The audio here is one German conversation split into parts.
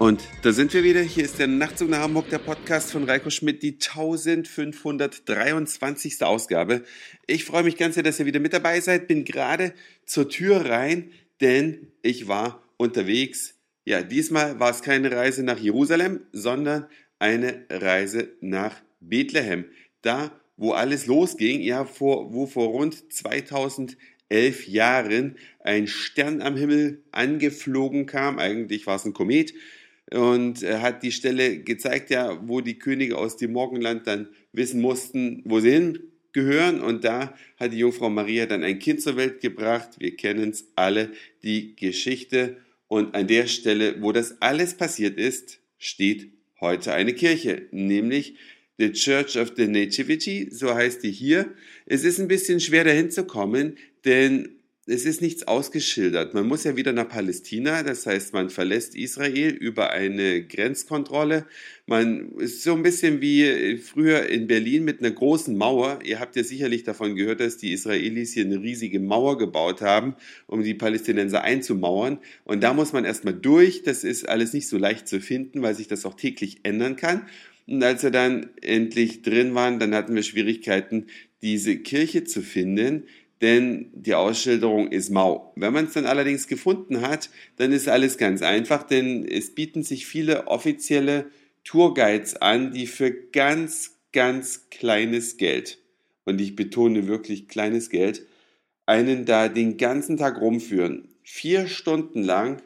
Und da sind wir wieder. Hier ist der Nachtzug nach Hamburg, der Podcast von Reiko Schmidt, die 1523. Ausgabe. Ich freue mich ganz sehr, dass ihr wieder mit dabei seid. Bin gerade zur Tür rein, denn ich war unterwegs. Ja, diesmal war es keine Reise nach Jerusalem, sondern eine Reise nach Bethlehem. Da, wo alles losging, ja, vor, wo vor rund 2011 Jahren ein Stern am Himmel angeflogen kam. Eigentlich war es ein Komet und hat die Stelle gezeigt, ja, wo die Könige aus dem Morgenland dann wissen mussten, wo sie hingehören. Und da hat die Jungfrau Maria dann ein Kind zur Welt gebracht. Wir kennen es alle, die Geschichte. Und an der Stelle, wo das alles passiert ist, steht heute eine Kirche, nämlich The Church of the Nativity, so heißt die hier. Es ist ein bisschen schwer dahin zu kommen, denn es ist nichts ausgeschildert. Man muss ja wieder nach Palästina, das heißt, man verlässt Israel über eine Grenzkontrolle. Man ist so ein bisschen wie früher in Berlin mit einer großen Mauer. Ihr habt ja sicherlich davon gehört, dass die Israelis hier eine riesige Mauer gebaut haben, um die Palästinenser einzumauern. Und da muss man erstmal durch. Das ist alles nicht so leicht zu finden, weil sich das auch täglich ändern kann. Und als wir dann endlich drin waren, dann hatten wir Schwierigkeiten, diese Kirche zu finden denn die Ausschilderung ist mau. Wenn man es dann allerdings gefunden hat, dann ist alles ganz einfach, denn es bieten sich viele offizielle Tourguides an, die für ganz, ganz kleines Geld, und ich betone wirklich kleines Geld, einen da den ganzen Tag rumführen. Vier Stunden lang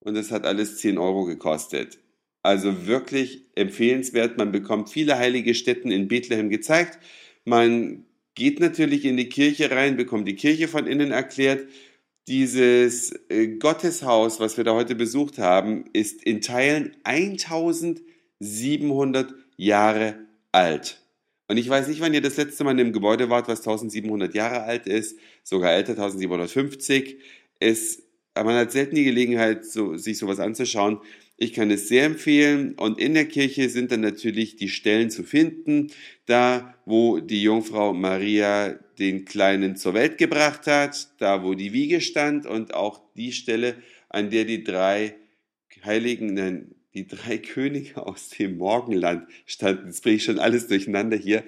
und es hat alles 10 Euro gekostet. Also wirklich empfehlenswert. Man bekommt viele heilige Stätten in Bethlehem gezeigt. Man geht natürlich in die Kirche rein, bekommt die Kirche von innen erklärt. Dieses äh, Gotteshaus, was wir da heute besucht haben, ist in Teilen 1700 Jahre alt. Und ich weiß nicht, wann ihr das letzte Mal in einem Gebäude wart, was 1700 Jahre alt ist, sogar älter, 1750. Es, man hat selten die Gelegenheit, so, sich sowas anzuschauen. Ich kann es sehr empfehlen. Und in der Kirche sind dann natürlich die Stellen zu finden, da wo die Jungfrau Maria den Kleinen zur Welt gebracht hat, da wo die Wiege stand und auch die Stelle, an der die drei Heiligen, nein, die drei Könige aus dem Morgenland standen. Jetzt bringe ich schon alles durcheinander hier.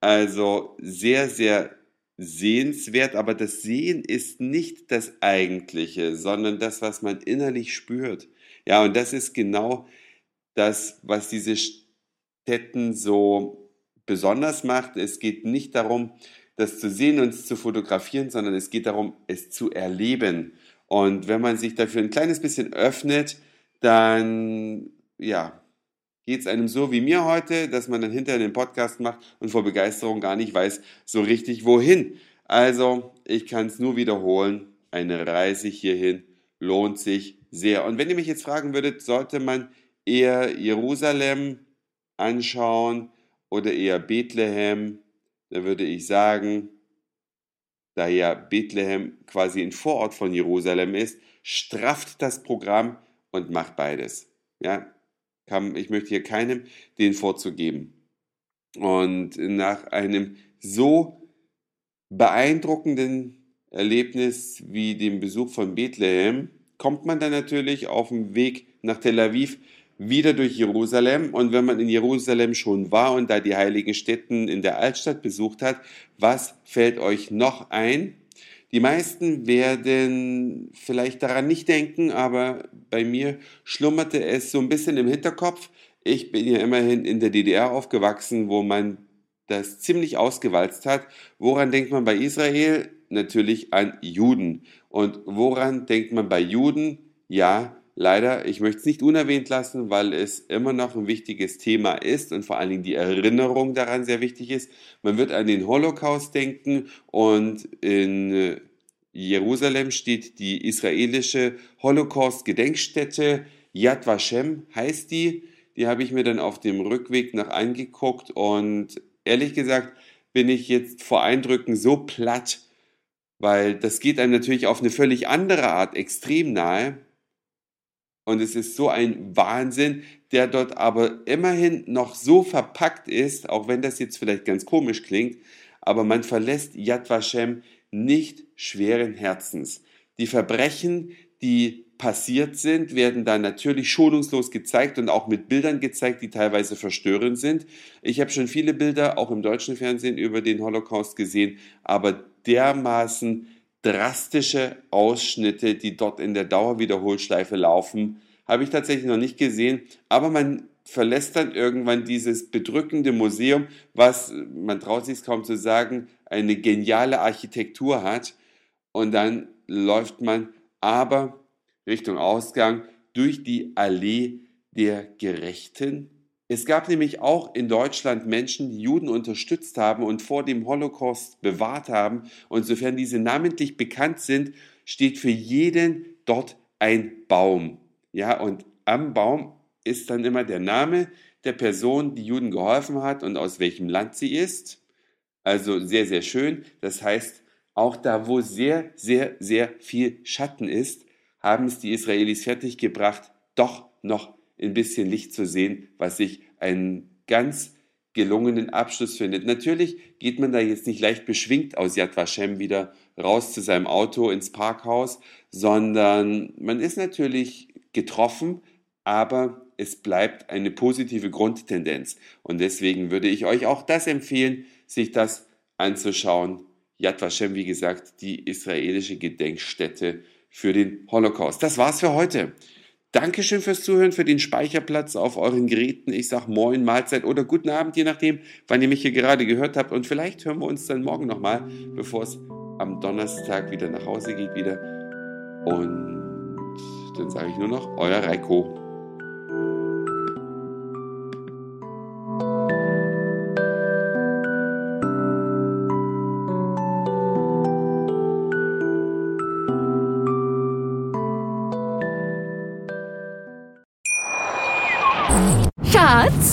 Also sehr, sehr sehenswert, aber das Sehen ist nicht das Eigentliche, sondern das, was man innerlich spürt. Ja, und das ist genau das, was diese Städten so besonders macht. Es geht nicht darum, das zu sehen und zu fotografieren, sondern es geht darum, es zu erleben. Und wenn man sich dafür ein kleines bisschen öffnet, dann ja, geht es einem so wie mir heute, dass man dann hinterher den Podcast macht und vor Begeisterung gar nicht weiß so richtig wohin. Also, ich kann es nur wiederholen, eine Reise hierhin lohnt sich sehr. Und wenn ihr mich jetzt fragen würdet, sollte man eher Jerusalem anschauen oder eher Bethlehem, dann würde ich sagen, da ja Bethlehem quasi ein Vorort von Jerusalem ist, strafft das Programm und macht beides. Ja, ich möchte hier keinem den vorzugeben. Und nach einem so beeindruckenden Erlebnis wie dem Besuch von Bethlehem kommt man dann natürlich auf dem Weg nach Tel Aviv wieder durch Jerusalem. Und wenn man in Jerusalem schon war und da die heiligen Städten in der Altstadt besucht hat, was fällt euch noch ein? Die meisten werden vielleicht daran nicht denken, aber bei mir schlummerte es so ein bisschen im Hinterkopf. Ich bin ja immerhin in der DDR aufgewachsen, wo man das ziemlich ausgewalzt hat. Woran denkt man bei Israel? Natürlich an Juden. Und woran denkt man bei Juden? Ja, leider, ich möchte es nicht unerwähnt lassen, weil es immer noch ein wichtiges Thema ist und vor allen Dingen die Erinnerung daran sehr wichtig ist. Man wird an den Holocaust denken und in äh, Jerusalem steht die israelische Holocaust-Gedenkstätte Yad Vashem heißt die. Die habe ich mir dann auf dem Rückweg noch angeguckt und ehrlich gesagt bin ich jetzt vor Eindrücken so platt, weil das geht einem natürlich auf eine völlig andere Art extrem nahe. Und es ist so ein Wahnsinn, der dort aber immerhin noch so verpackt ist, auch wenn das jetzt vielleicht ganz komisch klingt, aber man verlässt Yad Vashem nicht schweren Herzens. Die Verbrechen, die passiert sind, werden dann natürlich schonungslos gezeigt und auch mit Bildern gezeigt, die teilweise verstörend sind. Ich habe schon viele Bilder auch im deutschen Fernsehen über den Holocaust gesehen, aber dermaßen drastische Ausschnitte, die dort in der Dauerwiederholschleife laufen, habe ich tatsächlich noch nicht gesehen. Aber man verlässt dann irgendwann dieses bedrückende Museum, was, man traut sich es kaum zu sagen, eine geniale Architektur hat. Und dann läuft man aber Richtung Ausgang durch die Allee der Gerechten. Es gab nämlich auch in Deutschland Menschen, die Juden unterstützt haben und vor dem Holocaust bewahrt haben. Und sofern diese namentlich bekannt sind, steht für jeden dort ein Baum. Ja, und am Baum ist dann immer der Name der Person, die Juden geholfen hat und aus welchem Land sie ist. Also sehr, sehr schön. Das heißt, auch da, wo sehr, sehr, sehr viel Schatten ist, haben es die Israelis fertiggebracht, doch noch ein bisschen Licht zu sehen, was sich einen ganz gelungenen Abschluss findet. Natürlich geht man da jetzt nicht leicht beschwingt aus Yad Vashem wieder raus zu seinem Auto ins Parkhaus, sondern man ist natürlich getroffen, aber es bleibt eine positive Grundtendenz. Und deswegen würde ich euch auch das empfehlen, sich das anzuschauen. Yad Vashem, wie gesagt, die israelische Gedenkstätte für den Holocaust. Das war's für heute. Dankeschön fürs Zuhören, für den Speicherplatz auf euren Geräten. Ich sag Moin, Mahlzeit oder guten Abend, je nachdem, wann ihr mich hier gerade gehört habt. Und vielleicht hören wir uns dann morgen nochmal, bevor es am Donnerstag wieder nach Hause geht wieder. Und dann sage ich nur noch, euer Reiko.